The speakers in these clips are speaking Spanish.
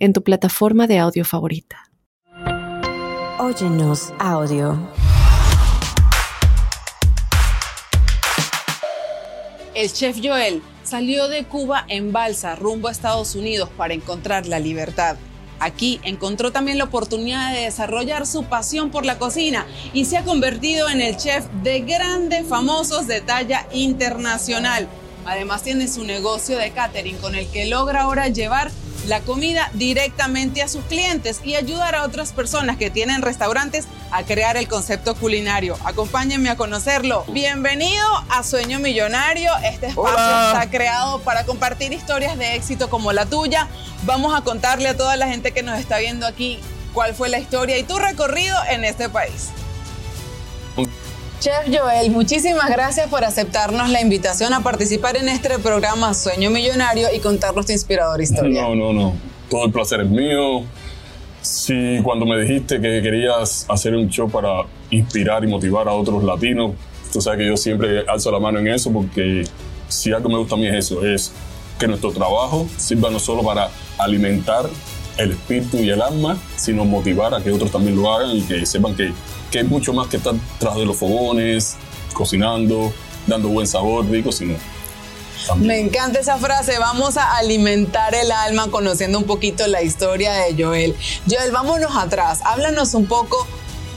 en tu plataforma de audio favorita. Óyenos audio. El chef Joel salió de Cuba en balsa rumbo a Estados Unidos para encontrar la libertad. Aquí encontró también la oportunidad de desarrollar su pasión por la cocina y se ha convertido en el chef de grandes famosos de talla internacional. Además tiene su negocio de catering con el que logra ahora llevar la comida directamente a sus clientes y ayudar a otras personas que tienen restaurantes a crear el concepto culinario. Acompáñenme a conocerlo. Bienvenido a Sueño Millonario. Este espacio está creado para compartir historias de éxito como la tuya. Vamos a contarle a toda la gente que nos está viendo aquí cuál fue la historia y tu recorrido en este país. Chef Joel, muchísimas gracias por aceptarnos la invitación a participar en este programa Sueño Millonario y contarnos tu inspiradora historia. No, no, no. Todo el placer es mío. Sí, cuando me dijiste que querías hacer un show para inspirar y motivar a otros latinos, tú sabes que yo siempre alzo la mano en eso porque si algo me gusta a mí es eso, es que nuestro trabajo sirva no solo para alimentar el espíritu y el alma, sino motivar a que otros también lo hagan y que sepan que que hay mucho más que estar tras de los fogones, cocinando, dando buen sabor, rico, sino Me encanta esa frase, vamos a alimentar el alma conociendo un poquito la historia de Joel. Joel, vámonos atrás, háblanos un poco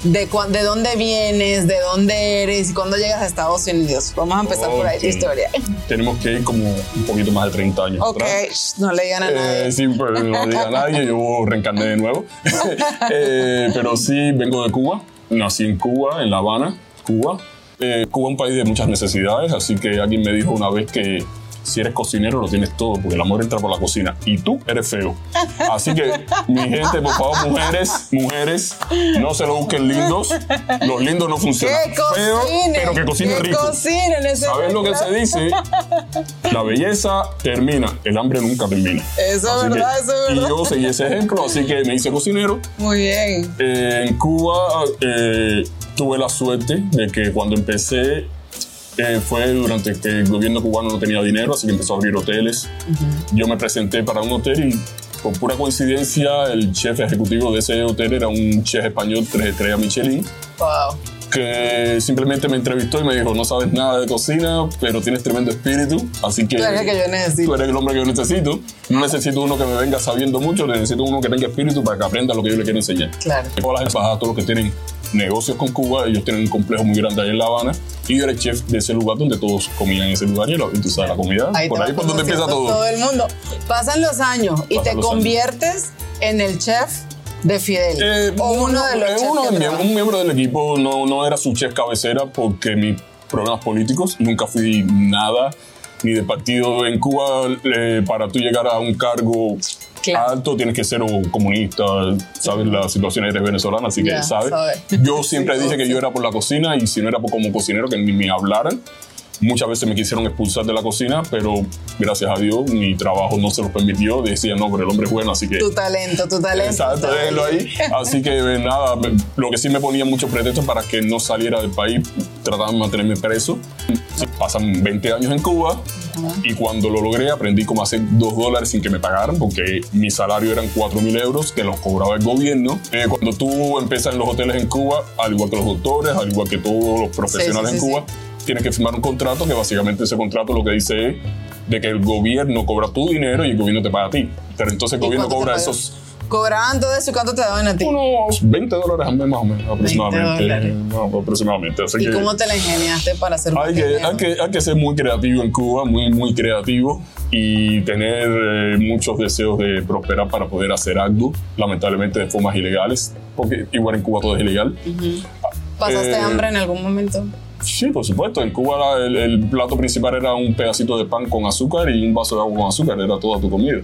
de, de dónde vienes, de dónde eres y cuándo llegas a Estados Unidos. Vamos a empezar por ahí tu historia. Tenemos que ir como un poquito más de 30 años. Ok, no le digan a nadie. Eh, sí, pero no le digan a nadie, yo reencarné de nuevo. Eh, pero sí, vengo de Cuba nací en Cuba, en La Habana, Cuba. Eh, Cuba es un país de muchas necesidades, así que alguien me dijo una vez que si eres cocinero lo tienes todo, porque el amor entra por la cocina y tú eres feo. Así que, mi gente, por favor, mujeres, mujeres, no se lo busquen lindos. Los lindos no funcionan. Que cocinen, pero que cocinen rico. Cocinen ¿Sabes lo que se dice? La belleza termina, el hambre nunca termina. Eso es verdad, eso es verdad. Y yo seguí ese ejemplo, así que me hice cocinero. Muy bien. Eh, en Cuba eh, tuve la suerte de que cuando empecé eh, fue durante que el gobierno cubano no tenía dinero, así que empezó a abrir hoteles. Yo me presenté para un hotel y por pura coincidencia el chef ejecutivo de ese hotel era un chef español tres estrellas Michelin. Wow. Que simplemente me entrevistó y me dijo, no sabes nada de cocina, pero tienes tremendo espíritu, así que... Tú eres el que yo necesito. Tú eres el hombre que yo necesito. No necesito uno que me venga sabiendo mucho, necesito uno que tenga espíritu para que aprenda lo que yo le quiero enseñar. Claro. Todas las embajadas, todos los que tienen negocios con Cuba, ellos tienen un complejo muy grande ahí en La Habana y yo era el chef de ese lugar donde todos comían en ese lugar y, tú sabes la comida, Ahí por ahí por donde empieza todo. Todo el mundo. Pasan los años y Pasan te conviertes en el chef de Fidel. Eh, o uno de los eh, uno un miembro del equipo no, no era su chef cabecera porque mis problemas políticos, nunca fui nada ni de partido en Cuba eh, para tú llegar a un cargo Claro. alto tienes que ser un comunista, sabes la situación eres venezolana, así que sabes. sabe. Yo siempre Sí, dije que yo era por la cocina y si no era por- como cocinero que ni me hablaran. Muchas veces me quisieron expulsar de la cocina, pero gracias a Dios mi trabajo no se lo permitió. Decía, no, pero el hombre es bueno, así que Tu talento, tu talento. Exacto, está déjenlo ahí. Así que nada, lo que sí me ponía muchos pretextos para que no saliera del país, trataban de mantenerme preso. Pasan 20 años en Cuba y cuando lo logré aprendí cómo hacer 2 dólares sin que me pagaran porque mi salario eran 4 mil euros que los cobraba el gobierno. Eh, cuando tú empiezas en los hoteles en Cuba, al igual que los doctores, al igual que todos los profesionales sí, en sí, Cuba, tienes que firmar un contrato que básicamente ese contrato lo que dice es de que el gobierno cobra tu dinero y el gobierno te paga a ti. Pero entonces el ¿Y gobierno cobra esos Cobraban todo eso y cuánto te daban a ti. unos 20 dólares al mes más o menos, aproximadamente. No, aproximadamente. Así ¿Y que cómo te la ingeniaste para hacer hay que, hay, que, hay que ser muy creativo en Cuba, muy, muy creativo y tener eh, muchos deseos de prosperar para poder hacer algo, lamentablemente de formas ilegales, porque igual en Cuba todo es ilegal. ¿Pasaste eh, hambre en algún momento? Sí, por supuesto. En Cuba el, el plato principal era un pedacito de pan con azúcar y un vaso de agua con azúcar. Era toda tu comida.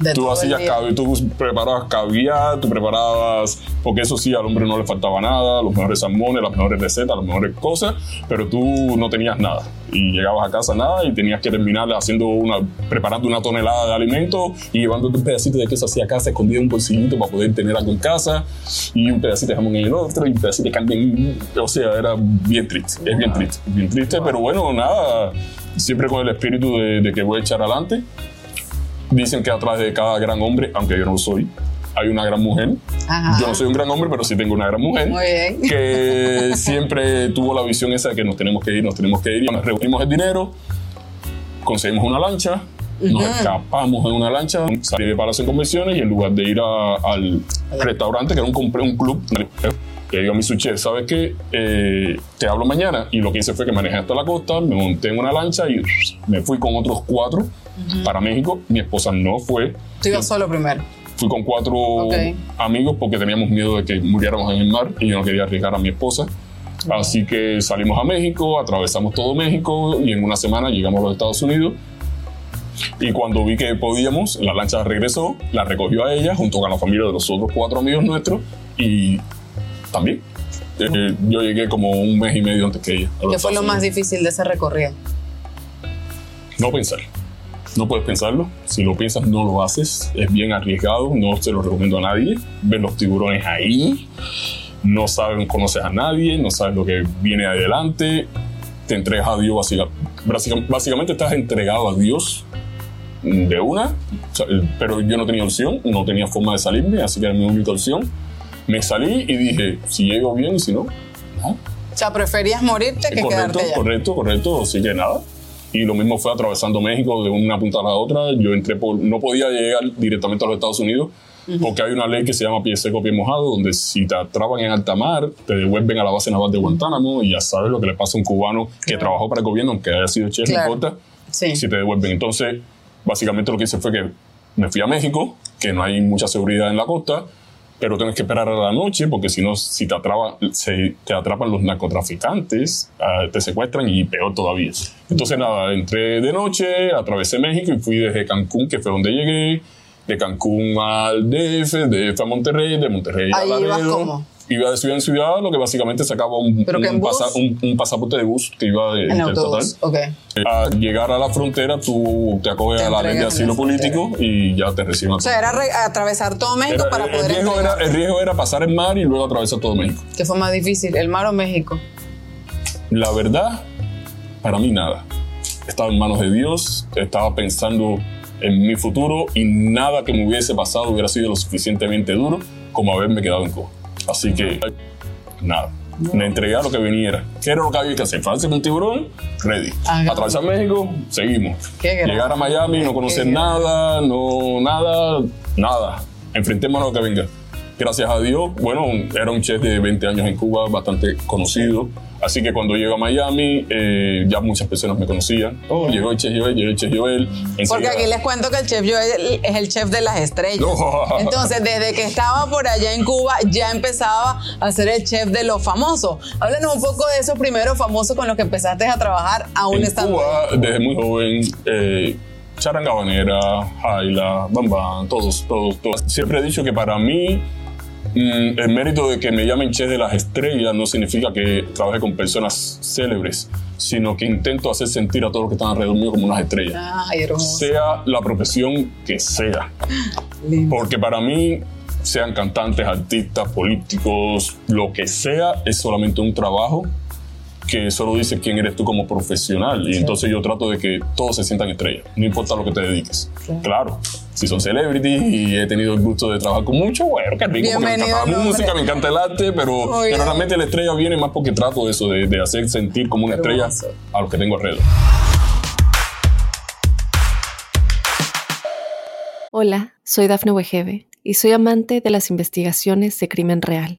De tú hacías caviar, tú preparabas caviar, tú preparabas, porque eso sí, al hombre no le faltaba nada, los mejores salmones, las mejores recetas, las mejores cosas, pero tú no tenías nada. Y llegabas a casa nada y tenías que terminar haciendo una, preparando una tonelada de alimentos y llevándote un pedacito de queso hacia casa escondido en un bolsillito para poder tener algo en casa y un pedacito de jamón en el otro y un pedacito de carne en- O sea, era bien triste, es bien triste, bien triste, pero bueno, nada, siempre con el espíritu de, de que voy a echar adelante. Dicen que atrás de cada gran hombre, aunque yo no lo soy, hay una gran mujer. Ajá. Yo no soy un gran hombre, pero sí tengo una gran mujer. Muy bien. Que siempre tuvo la visión esa de que nos tenemos que ir, nos tenemos que ir. Y nos reunimos el dinero, conseguimos una lancha, nos escapamos en una lancha, salí de Palacio en Convenciones y en lugar de ir a- al restaurante, que era un, un club, que digo a mi suche, ¿sabes qué? Eh, te hablo mañana. Y lo que hice fue que manejé hasta la costa, me monté en una lancha y me fui con otros cuatro para México. Mi esposa no fue. Tú ibas solo primero. Fui con cuatro Ok. amigos porque teníamos miedo de que muriéramos en el mar y yo no quería arriesgar a mi esposa. Así que salimos a México, atravesamos todo México y en una semana llegamos a los Estados Unidos. Y cuando vi que podíamos, la lancha regresó, la recogió a ella junto con la familia de los otros cuatro amigos nuestros y también. eh, yo llegué como un mes y medio antes que ella. ¿Qué fue lo más difícil de ese recorrido? No pensar. No puedes pensarlo. Si lo piensas, no lo haces. Es bien arriesgado. No se lo recomiendo a nadie. Ver los tiburones ahí. No sabes, conoces a nadie. No sabes lo que viene adelante. Te entregas a Dios. básica- básica- Básicamente estás entregado a Dios de una. Sea, Pero yo no tenía opción. No tenía forma de salirme. Así que era mi única opción. Me salí y dije, si llego bien si no, no. O sea, preferías morirte que correcto, quedarte allá. correcto, correcto, así que nada. Y lo mismo fue atravesando México de una punta a la otra. Yo entré por, no podía llegar directamente a los Estados Unidos porque hay una ley que se llama pie seco, pie mojado, donde si te atrapan en alta mar, te devuelven a la base naval de Guantánamo y ya sabes lo que le pasa a un cubano que trabajó para el gobierno, aunque haya sido chef, Claro. no importa, Sí. si te devuelven. Entonces, básicamente lo que hice fue que me fui a México, que no hay mucha seguridad en la costa, pero tienes que esperar a la noche porque si no, si te, atrapa, se, te atrapan los narcotraficantes, ah, te secuestran y peor todavía. Entonces, nada, entré de noche, atravesé México y fui desde Cancún, que fue donde llegué, de Cancún al DF, de DF a Monterrey, de Monterrey a Laredo. Iba de ciudad en ciudad, lo que básicamente sacaba un, ¿Pero que en un, bus? pasa- un- un pasaporte de bus que iba de, En autobús. total. Ok. Al llegar a la frontera, tú te acoges Te a la ley de asilo político y ya te reciben. O sea, era re- atravesar todo México Era- para el, poder riesgo era, el riesgo era pasar el mar y luego atravesar todo México. ¿Qué fue más difícil, el mar o México? La verdad, para mí nada. Estaba en manos de Dios, estaba pensando en mi futuro y nada que me hubiese pasado hubiera sido lo suficientemente duro como haberme quedado en Cuba. Así que, nada. Me entregué a lo que viniera. ¿Qué era lo que había que hacer? ¿Farse con un tiburón? Ready. Ajá. Atravesar México, seguimos. Llegar a Miami, no conocer nada, no nada, nada. Enfrentémonos a lo que venga. Gracias a Dios, bueno, era un chef de 20 años en Cuba, bastante conocido. Así que cuando llego a Miami, eh, ya muchas personas me conocían. Oh, llegó el chef Joel, llegó el chef Joel. Porque aquí les cuento que el chef Joel es el chef de las estrellas. Entonces, desde que estaba por allá en Cuba, ya empezaba a ser el chef de los famosos. Háblanos un poco de esos primeros famosos con los que empezaste a trabajar aún en estando. Cuba, desde muy joven, eh, Charanga Habanera, Jaila, Bam Bam, todos, todos, todos. Siempre he dicho que para mí mm, el mérito de que me llamen chef de las estrellas no significa que trabaje con personas célebres, sino que intento hacer sentir a todos los que están alrededor mío como unas estrellas. Ay, hermoso. Sea la profesión que sea. Lindo. Porque para mí, sean cantantes, artistas, políticos, lo que sea, es solamente un trabajo que solo dice quién eres tú como profesional. Y entonces yo trato de que todos se sientan estrellas, no importa lo que te dediques. Claro. Claro. Si son celebrities y he tenido el gusto de trabajar con muchos, bueno, qué rico, porque me encanta la música, me encanta el arte, pero, realmente la estrella viene más porque trato de eso, de, de hacer sentir como una estrella a los que tengo alrededor. Hola, soy Dafne Wegebe y soy amante de las investigaciones de crimen real.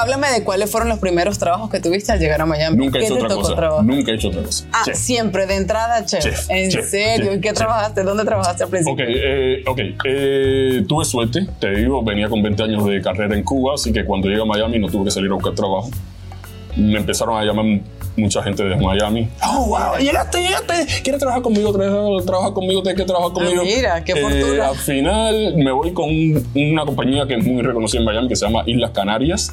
Háblame de cuáles fueron los primeros trabajos que tuviste al llegar a Miami. Nunca he ¿Qué hecho te otra tocó cosa. trabajar? Nunca he hecho otra cosa. Ah, Chef. siempre de entrada, chef. Chef, ¿En chef, serio? ¿En qué trabajaste? ¿Dónde trabajaste al principio? Ok, eh, ok. Eh, tuve suerte, te digo, venía con 20 años de carrera en Cuba, así que cuando llegué a Miami no tuve que salir a buscar trabajo. Me empezaron a llamar mucha gente de Miami. Oh, wow, llegaste, llegaste. ¿Quieres trabajar conmigo? ¿Quieres trabajar conmigo? ¿Tienes que trabajar conmigo? Ah, mira, qué Eh, fortuna. al final me voy con un- una compañía que es muy reconocida en Miami que se llama Islas Canarias.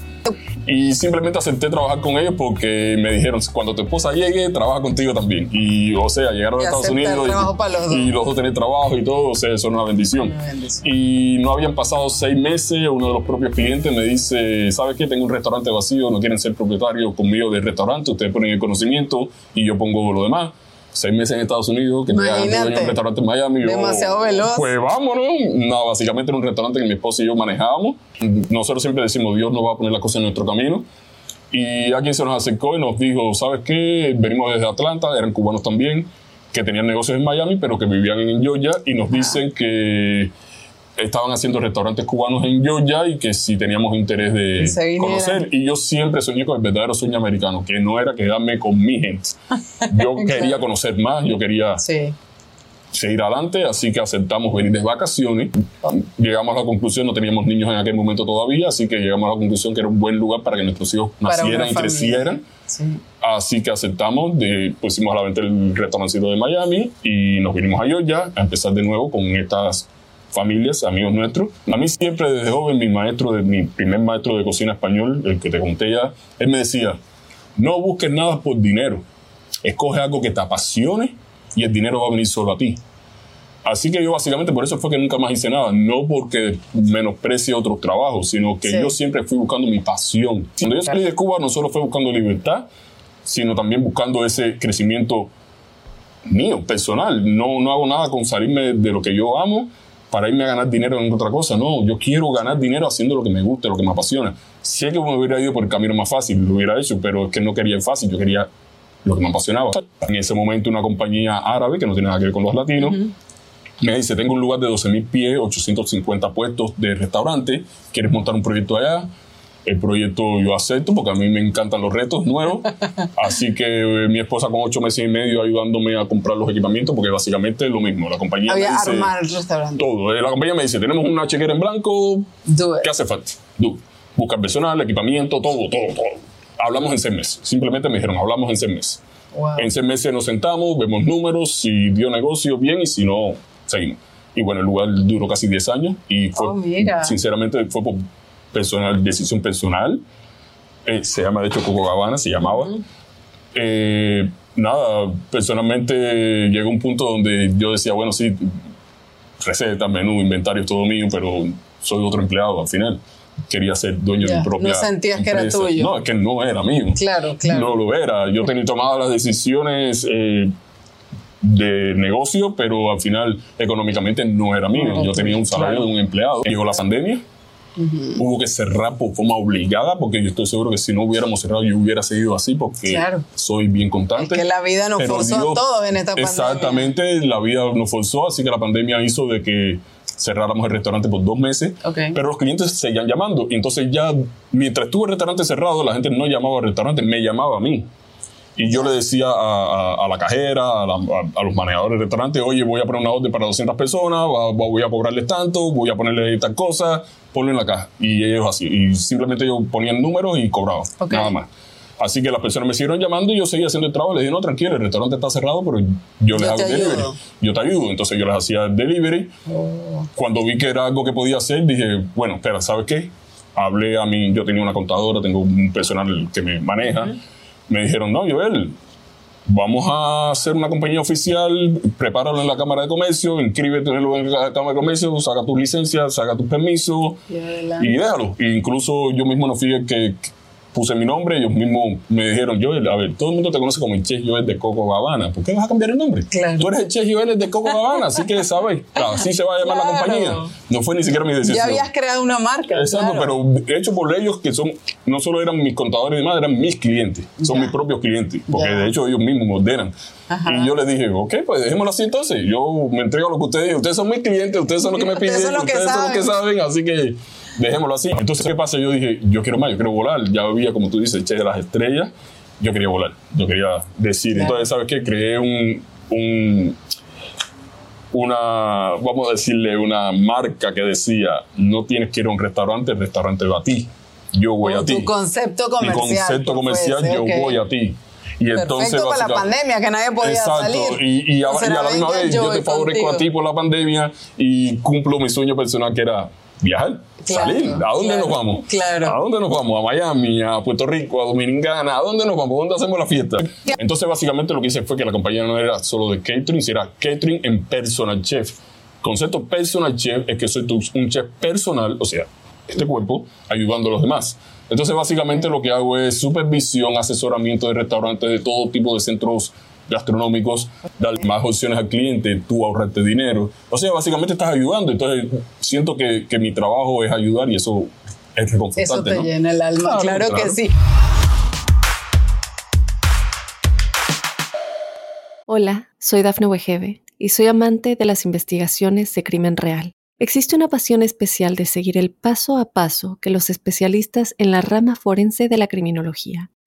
Y simplemente acepté trabajar con ellos porque me dijeron, cuando tu esposa llegue, trabaja contigo también. Y, o sea, llegaron Y a Estados Unidos dos. y los dos tener trabajo y todo, o sea, eso es una bendición. Una bendición. Y no habían pasado seis meses, uno de los propios clientes me dice, ¿sabes qué? Tengo un restaurante vacío, no quieren ser propietarios conmigo del restaurante, ustedes ponen el conocimiento y yo pongo lo demás. Seis meses en Estados Unidos, que Imagínate. dueño un restaurante en Miami. yo, Demasiado veloz. Pues vámonos. No, básicamente era un restaurante que mi esposa y yo manejábamos. Nosotros siempre decimos, Dios nos va a poner las cosas en nuestro camino. Y alguien se nos acercó y nos dijo, ¿sabes qué? Venimos desde Atlanta, eran cubanos también, que tenían negocios en Miami, pero que vivían en Georgia y nos dicen que estaban haciendo restaurantes cubanos en Georgia y que si teníamos interés de conocer. Y yo siempre soñé con el verdadero sueño americano, que no era quedarme con mi gente. Yo quería conocer más, yo quería Sí. seguir adelante, así que aceptamos venir de vacaciones. Llegamos a la conclusión, no teníamos niños en aquel momento todavía, así que llegamos a la conclusión que era un buen lugar para que nuestros hijos nacieran y crecieran. Sí. Así que aceptamos, de, pusimos a la venta el restaurancito de Miami y nos vinimos a Georgia a empezar de nuevo con estas familias, amigos nuestros. A mí siempre desde joven mi maestro, de, mi primer maestro de cocina español, el que te conté ya, él me decía, no busques nada por dinero, escoge algo que te apasione y el dinero va a venir solo a ti. Así que yo básicamente por eso fue que nunca más hice nada, no porque menosprecie otros trabajos, sino que Sí. yo siempre fui buscando mi pasión. Cuando yo salí de Cuba no solo fue buscando libertad, sino también buscando ese crecimiento mío, personal. No, no hago nada con salirme de lo que yo amo para irme a ganar dinero en otra cosa. No, yo quiero ganar dinero haciendo lo que me gusta, lo que me apasiona. Sé que me hubiera ido por el camino más fácil, lo hubiera hecho, pero es que no quería el fácil, yo quería lo que me apasionaba. En ese momento una compañía árabe, que no tiene nada que ver con los latinos, me dice, tengo un lugar de 12.000 pies, 850 puestos de restaurante, ¿quieres montar un proyecto allá? El proyecto yo acepto porque a mí me encantan los retos nuevos. Así que eh, mi esposa con ocho meses y medio ayudándome a comprar los equipamientos porque básicamente es lo mismo. La compañía Había me dice armar el restaurante. todo. Eh, La compañía me dice, tenemos una chequera en blanco, Do. ¿qué hace falta? Du- Busca personal, equipamiento, todo, todo, todo. Hablamos en seis meses. Simplemente me dijeron, hablamos en seis meses. Wow. En seis meses nos sentamos, vemos números, si dio negocio bien y si no, seguimos. Y bueno, el lugar duró casi 10 años y fue, Oh, sinceramente, fue por personal, decisión personal. Eh, se llama, de hecho, Coco Gabana, se llamaba. Eh, nada, personalmente llegó un punto donde yo decía, bueno, sí, receta, menú, inventario, todo mío, pero soy otro empleado al final. Quería ser dueño de Ya, mi propia no sentías que era empresa. tuyo. No, es que no era mío. Claro, claro. No lo era. Yo tenía tomado las decisiones eh, de negocio, pero al final económicamente no era mío. No, Yo tenía un salario de un empleado. Llegó la pandemia. Hubo que cerrar por forma obligada porque yo estoy seguro que si no hubiéramos cerrado yo hubiera seguido así porque Claro. soy bien constante. Es que la vida nos Pero forzó a todos en esta pandemia. Exactamente, la vida nos forzó, así que la pandemia hizo de que cerráramos el restaurante por dos meses, Ok. pero los clientes seguían llamando. Y entonces ya, mientras estuvo el restaurante cerrado, la gente no llamaba al restaurante, me llamaba a mí. Y yo le decía a, a- a la cajera, a, la- a- a los manejadores del restaurante, oye, voy a poner una orden para 200 personas, va- va- voy a cobrarles tanto, voy a ponerle tal cosa, ponlo en la caja. Y ellos así. Y simplemente ellos ponían números y cobraban. Ok. Nada más. Así que las personas me siguieron llamando y yo seguía haciendo el trabajo. Les dije, no, tranquilo, el restaurante está cerrado, pero yo les Yo hago el delivery. ayudo. Yo te ayudo. Entonces yo les hacía el delivery. Cuando vi que era algo que podía hacer, dije, bueno, espera, ¿sabes qué? Hablé a mí, yo tenía una contadora, tengo un personal que me maneja. Me dijeron, no, Joel, vamos a hacer una compañía oficial, prepáralo en la Cámara de Comercio, inscríbete en la Cámara de Comercio, saca tus licencias, saca tus permisos Y déjalo. E incluso yo mismo no fui el que puse mi nombre, ellos mismos me dijeron, Joel, a ver, todo el mundo te conoce como el Chef Joel de Coco Habana, ¿por qué vas a cambiar el nombre? Claro. Tú eres el Chef Joel de Coco Habana, así que sabes, así se va a llamar la Claro. compañía. No fue ni siquiera mi decisión. Ya habías creado una marca. Exacto, claro. pero hecho por ellos que son, no solo eran mis contadores y demás, eran mis clientes, son Ya. mis propios clientes, porque Ya. de hecho ellos mismos me ordenan. Ajá. Y yo les dije, ok, pues dejémoslo así entonces, yo me entrego a lo que ustedes ustedes son mis clientes, ustedes son los que me Ustedes piden, son los que ustedes son los que saben. saben, así que dejémoslo así. Entonces, ¿qué pasa? Yo dije, yo quiero más, yo quiero volar, ya había, como tú dices, Che de las estrellas, yo quería volar, yo quería decir, Claro. entonces, ¿sabes qué? Creé un... un una, vamos a decirle, una marca que decía, no tienes que ir a un restaurante, el restaurante va a ti. Yo voy O a ti. tu concepto Mi comercial. concepto pues, comercial, ser, yo voy a ti. Y entonces, Perfecto para la pandemia, que nadie podía Exacto. salir. Y, y a, y la misma vez, yo te favorezco contigo. a ti por la pandemia y cumplo mi sueño personal que era viajar, Claro, salir. ¿A dónde claro, nos vamos? claro. ¿A dónde nos vamos? A Miami, a Puerto Rico, a Dominicana. ¿A dónde nos vamos? ¿Dónde hacemos la fiesta? Entonces, básicamente, lo que hice fue que la compañía no era solo de catering, sino era catering en personal chef. Concepto personal chef es que soy tu- un chef personal, o sea, este cuerpo, ayudando a los demás. Entonces, básicamente, lo que hago es supervisión, asesoramiento de restaurantes, de todo tipo de centros gastronómicos, dar más opciones al cliente, tú ahorrarte dinero. O sea, básicamente estás ayudando. Entonces, siento que, que mi trabajo es ayudar y eso es reconfortante. Eso te ¿no? llena el alma. Claro, Claro, que claro. sí. Hola, soy Dafne Wegebe y soy amante de las investigaciones de crimen real. Existe una pasión especial de seguir el paso a paso que los especialistas en la rama forense de la criminología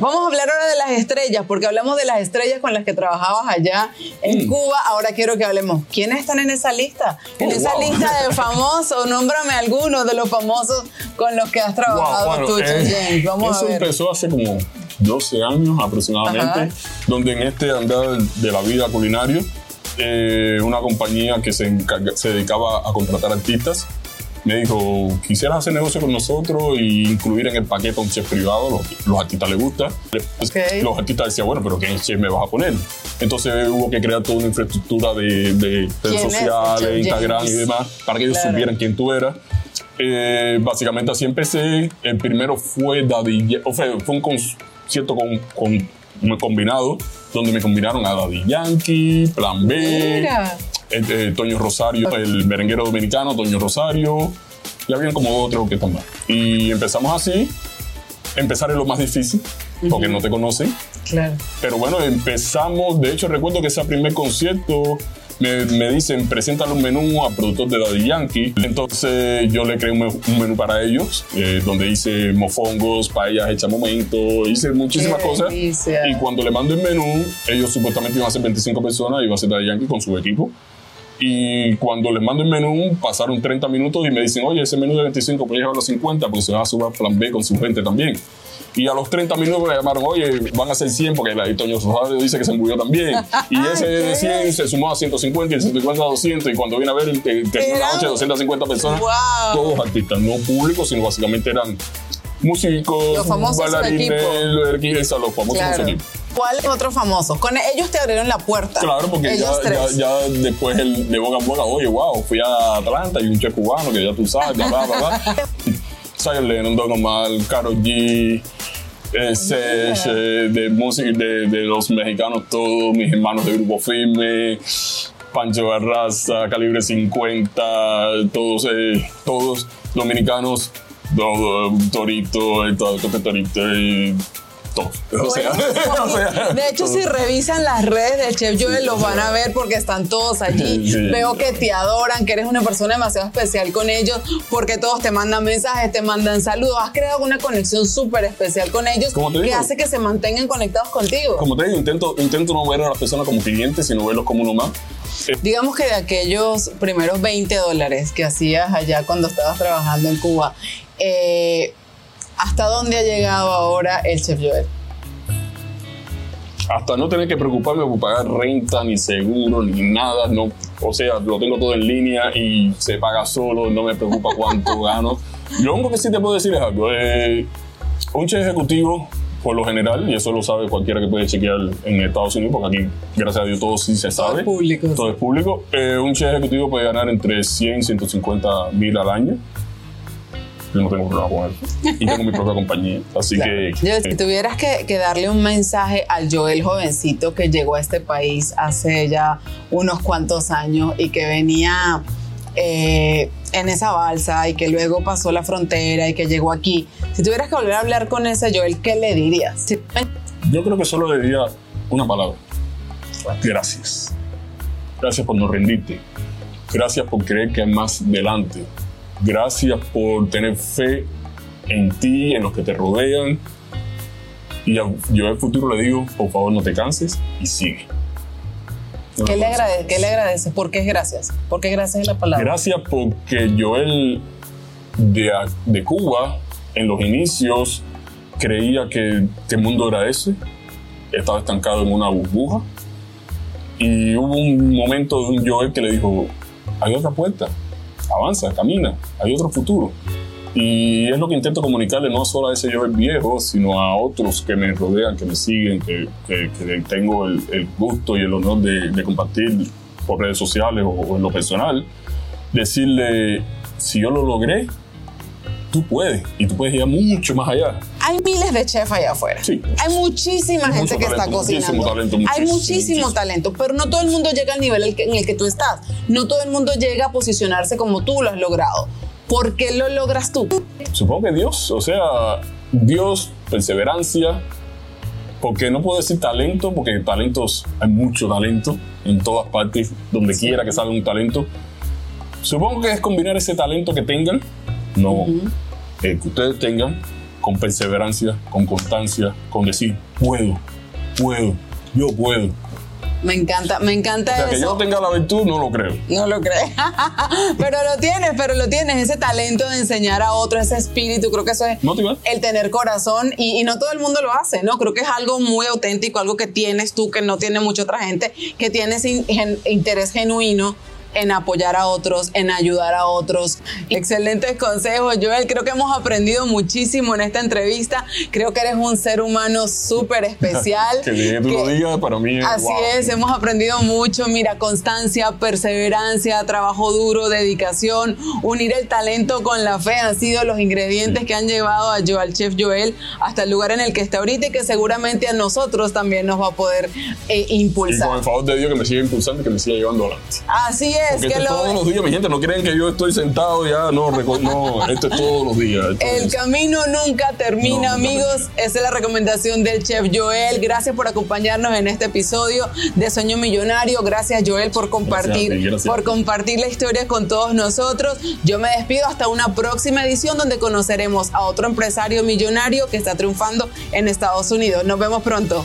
Vamos a hablar ahora de las estrellas, porque hablamos de las estrellas con las que trabajabas allá en Mm. Cuba. Ahora quiero que hablemos. ¿Quiénes están en esa lista? En Oh, esa wow. lista de famosos, nómbrame algunos de los famosos con los que has trabajado Wow, bueno, tú, eh. Vamos eso a ver. empezó hace como 12 años aproximadamente, Ajá. donde en este andar de la vida culinario, eh, una compañía que se, se dedicaba a contratar artistas me dijo, quisieras hacer negocio con nosotros e incluir en el paquete a un chef privado, los, los artistas les gusta. Los artistas decían, bueno, pero ¿qué chef me vas a poner? Entonces hubo que crear toda una infraestructura de, de redes ¿Quién es el sociales, Instagram y James? demás, para que ellos Claro. supieran quién tú eras. Eh, básicamente así empecé. El primero fue Daddy o fue, fue un concierto con, con, combinado donde me combinaron a Daddy Yankee, Plan B, Mira. Eh, eh, Toño Rosario, el merenguero dominicano, Toño Rosario. Y habían como otros que están más. Y empezamos así. Empezar es lo más difícil porque no te conocen. Claro. Pero bueno, empezamos. De hecho, recuerdo que ese primer concierto me, me dicen, preséntale un menú a productor de Daddy Yankee. Entonces yo le creé un, menú- un menú para ellos, eh, donde hice mofongos, paellas hechas a momento, hice muchísimas Qué cosas. delicia. Y cuando le mando el menú, ellos supuestamente iban a ser 25 personas, iba a ser Daddy Yankee con su equipo. Y cuando les mando el menú, pasaron 30 minutos y me dicen, oye, ese menú de 25 puedes llevarlo a 50 porque se va a subir plan B con su gente también. Y a los 30 minutos me llamaron, oye, van a ser 100 porque la Toño Rosario dice que se murió también. Y ese de 100 se sumó a 150 y el 150 a 200. Y cuando vine a ver, tenía una noche de 250 personas, Wow. todos artistas, no públicos, sino básicamente eran músicos, Los famosos bailarines, los los famosos Claro. Equipos. ¿Cuáles otros famosos? Con ellos te abrieron la puerta. Claro, porque ya, ya, ya después el, de boca en boca, oye, wow, fui a Atlanta y un chef cubano que ya tú sabes, bla, bla, bla. Zion Lennon, Don Omar, Karol G, eh, Sech, eh, de música de, de los mexicanos todos, mis hermanos de Grupo Firme, Pancho Barraza, Calibre 50, todos, eh, todos dominicanos, todo, Torito, eh, Toque Torito, todos. O sea, o sea, de hecho, si revisan las redes del Chef Joel, los van a ver porque están todos allí. Sí. Veo que te adoran, que eres una persona demasiado especial con ellos, porque todos te mandan mensajes, te mandan saludos. Has creado una conexión súper especial con ellos que digo. hace que se mantengan conectados contigo. como te digo, intento, intento no ver a las personas como clientes, sino verlos como uno más. Eh, Digamos que de aquellos primeros 20 dólares que hacías allá cuando estabas trabajando en Cuba, eh, ¿hasta dónde ha llegado ahora el Chef Joel? hasta no tener que preocuparme por pagar renta, ni seguro, ni nada. No, o sea, lo tengo todo en línea y se paga solo, no me preocupa cuánto gano. Lo único que sí te puedo decir es algo. Eh, un chef ejecutivo, por lo general, y eso lo sabe cualquiera que puede chequear en Estados Unidos, porque aquí, gracias a Dios, todo sí se sabe. Todo es público. Todo es público. Eh, un chef ejecutivo puede ganar entre 100 y 150 mil al año. Yo no tengo problema con eso. Y tengo mi propia compañía. Así que. Yo, si tuvieras que, que darle un mensaje al Joel jovencito que llegó a este país hace ya unos cuantos años y que venía eh, en esa balsa y que luego pasó la frontera y que llegó aquí, si tuvieras que volver a hablar con ese Joel, ¿qué le dirías? Yo creo que solo le diría una palabra. Gracias. Gracias por no rendirte. Gracias por creer que hay más delante. Gracias por tener fe en ti, en los que te rodean. Y a- yo al futuro le digo, por favor no te canses y sigue. No ¿Qué le, agradece, ¿Qué le agradeces? ¿Por qué es gracias? ¿Por qué gracias es la palabra? Gracias porque Joel de, de Cuba, en los inicios, creía que, que el mundo era ese. Estaba estancado en una burbuja. Y hubo un momento de un Joel que le dijo, hay otra puerta, avanza, camina, hay otro futuro. Y es lo que intento comunicarle no solo a ese Joel viejo, sino a otros que me rodean, que me siguen, que, que- que tengo el, el gusto y el honor de, de compartir por redes sociales o, o en lo personal. Decirle, si yo lo logré, tú puedes. Y tú puedes ir mucho más allá. Hay miles de chefs allá afuera. Sí. Hay muchísima gente que está talento, muchísimo cocinando. talento, Hay muchísimo, muchísimo muchísimo. talento, pero no todo el mundo llega al nivel en el que tú estás. No todo el mundo llega a posicionarse como tú lo has logrado. ¿Por qué lo logras tú? Supongo que Dios, o sea, Dios, perseverancia, porque no puedo decir talento, porque talentos, hay mucho talento en todas partes, donde quiera que salga un talento. Supongo que es combinar ese talento que tengan, no el que ustedes tengan, con perseverancia, con constancia, con decir, puedo, puedo, yo puedo. Me encanta, me encanta O sea, que eso. yo no tenga la virtud, no lo creo. No lo crees. pero lo tienes, pero lo tienes. Ese talento de enseñar a otros, ese espíritu, creo que eso es Motivar. el tener corazón y, y no todo el mundo lo hace, ¿no? Creo que es algo muy auténtico, algo que tienes tú, que no tiene mucha otra gente, que tienes in- gen- interés genuino en apoyar a otros, en ayudar a otros. Excelentes consejos, Joel. Creo que hemos aprendido muchísimo en esta entrevista. Creo que eres un ser humano súper especial. Que bien tú lo digas, para mí es Así wow. es, hemos aprendido mucho. Mira, constancia, perseverancia, trabajo duro, dedicación, unir el talento con la fe han sido los ingredientes que han llevado a Joel, chef Joel hasta el lugar en el que está ahorita y que seguramente a nosotros también nos va a poder eh, Y impulsar. con el favor de Dios que me siga impulsando y que me siga llevando adelante. Así es, Porque que es todos lo, los días, mi gente. No creen que yo estoy sentado ya. No, no esto es todos los días. El es- camino nunca termina, No, nunca amigos. Esa es la recomendación del chef Joel. Gracias por acompañarnos en este episodio de Sueño Millonario. Gracias, Joel, por compartir, Gracias gracias. por compartir la historia con todos nosotros. Yo me despido hasta una próxima edición donde conoceremos a otro empresario millonario que está triunfando en Estados Unidos. Nos vemos pronto.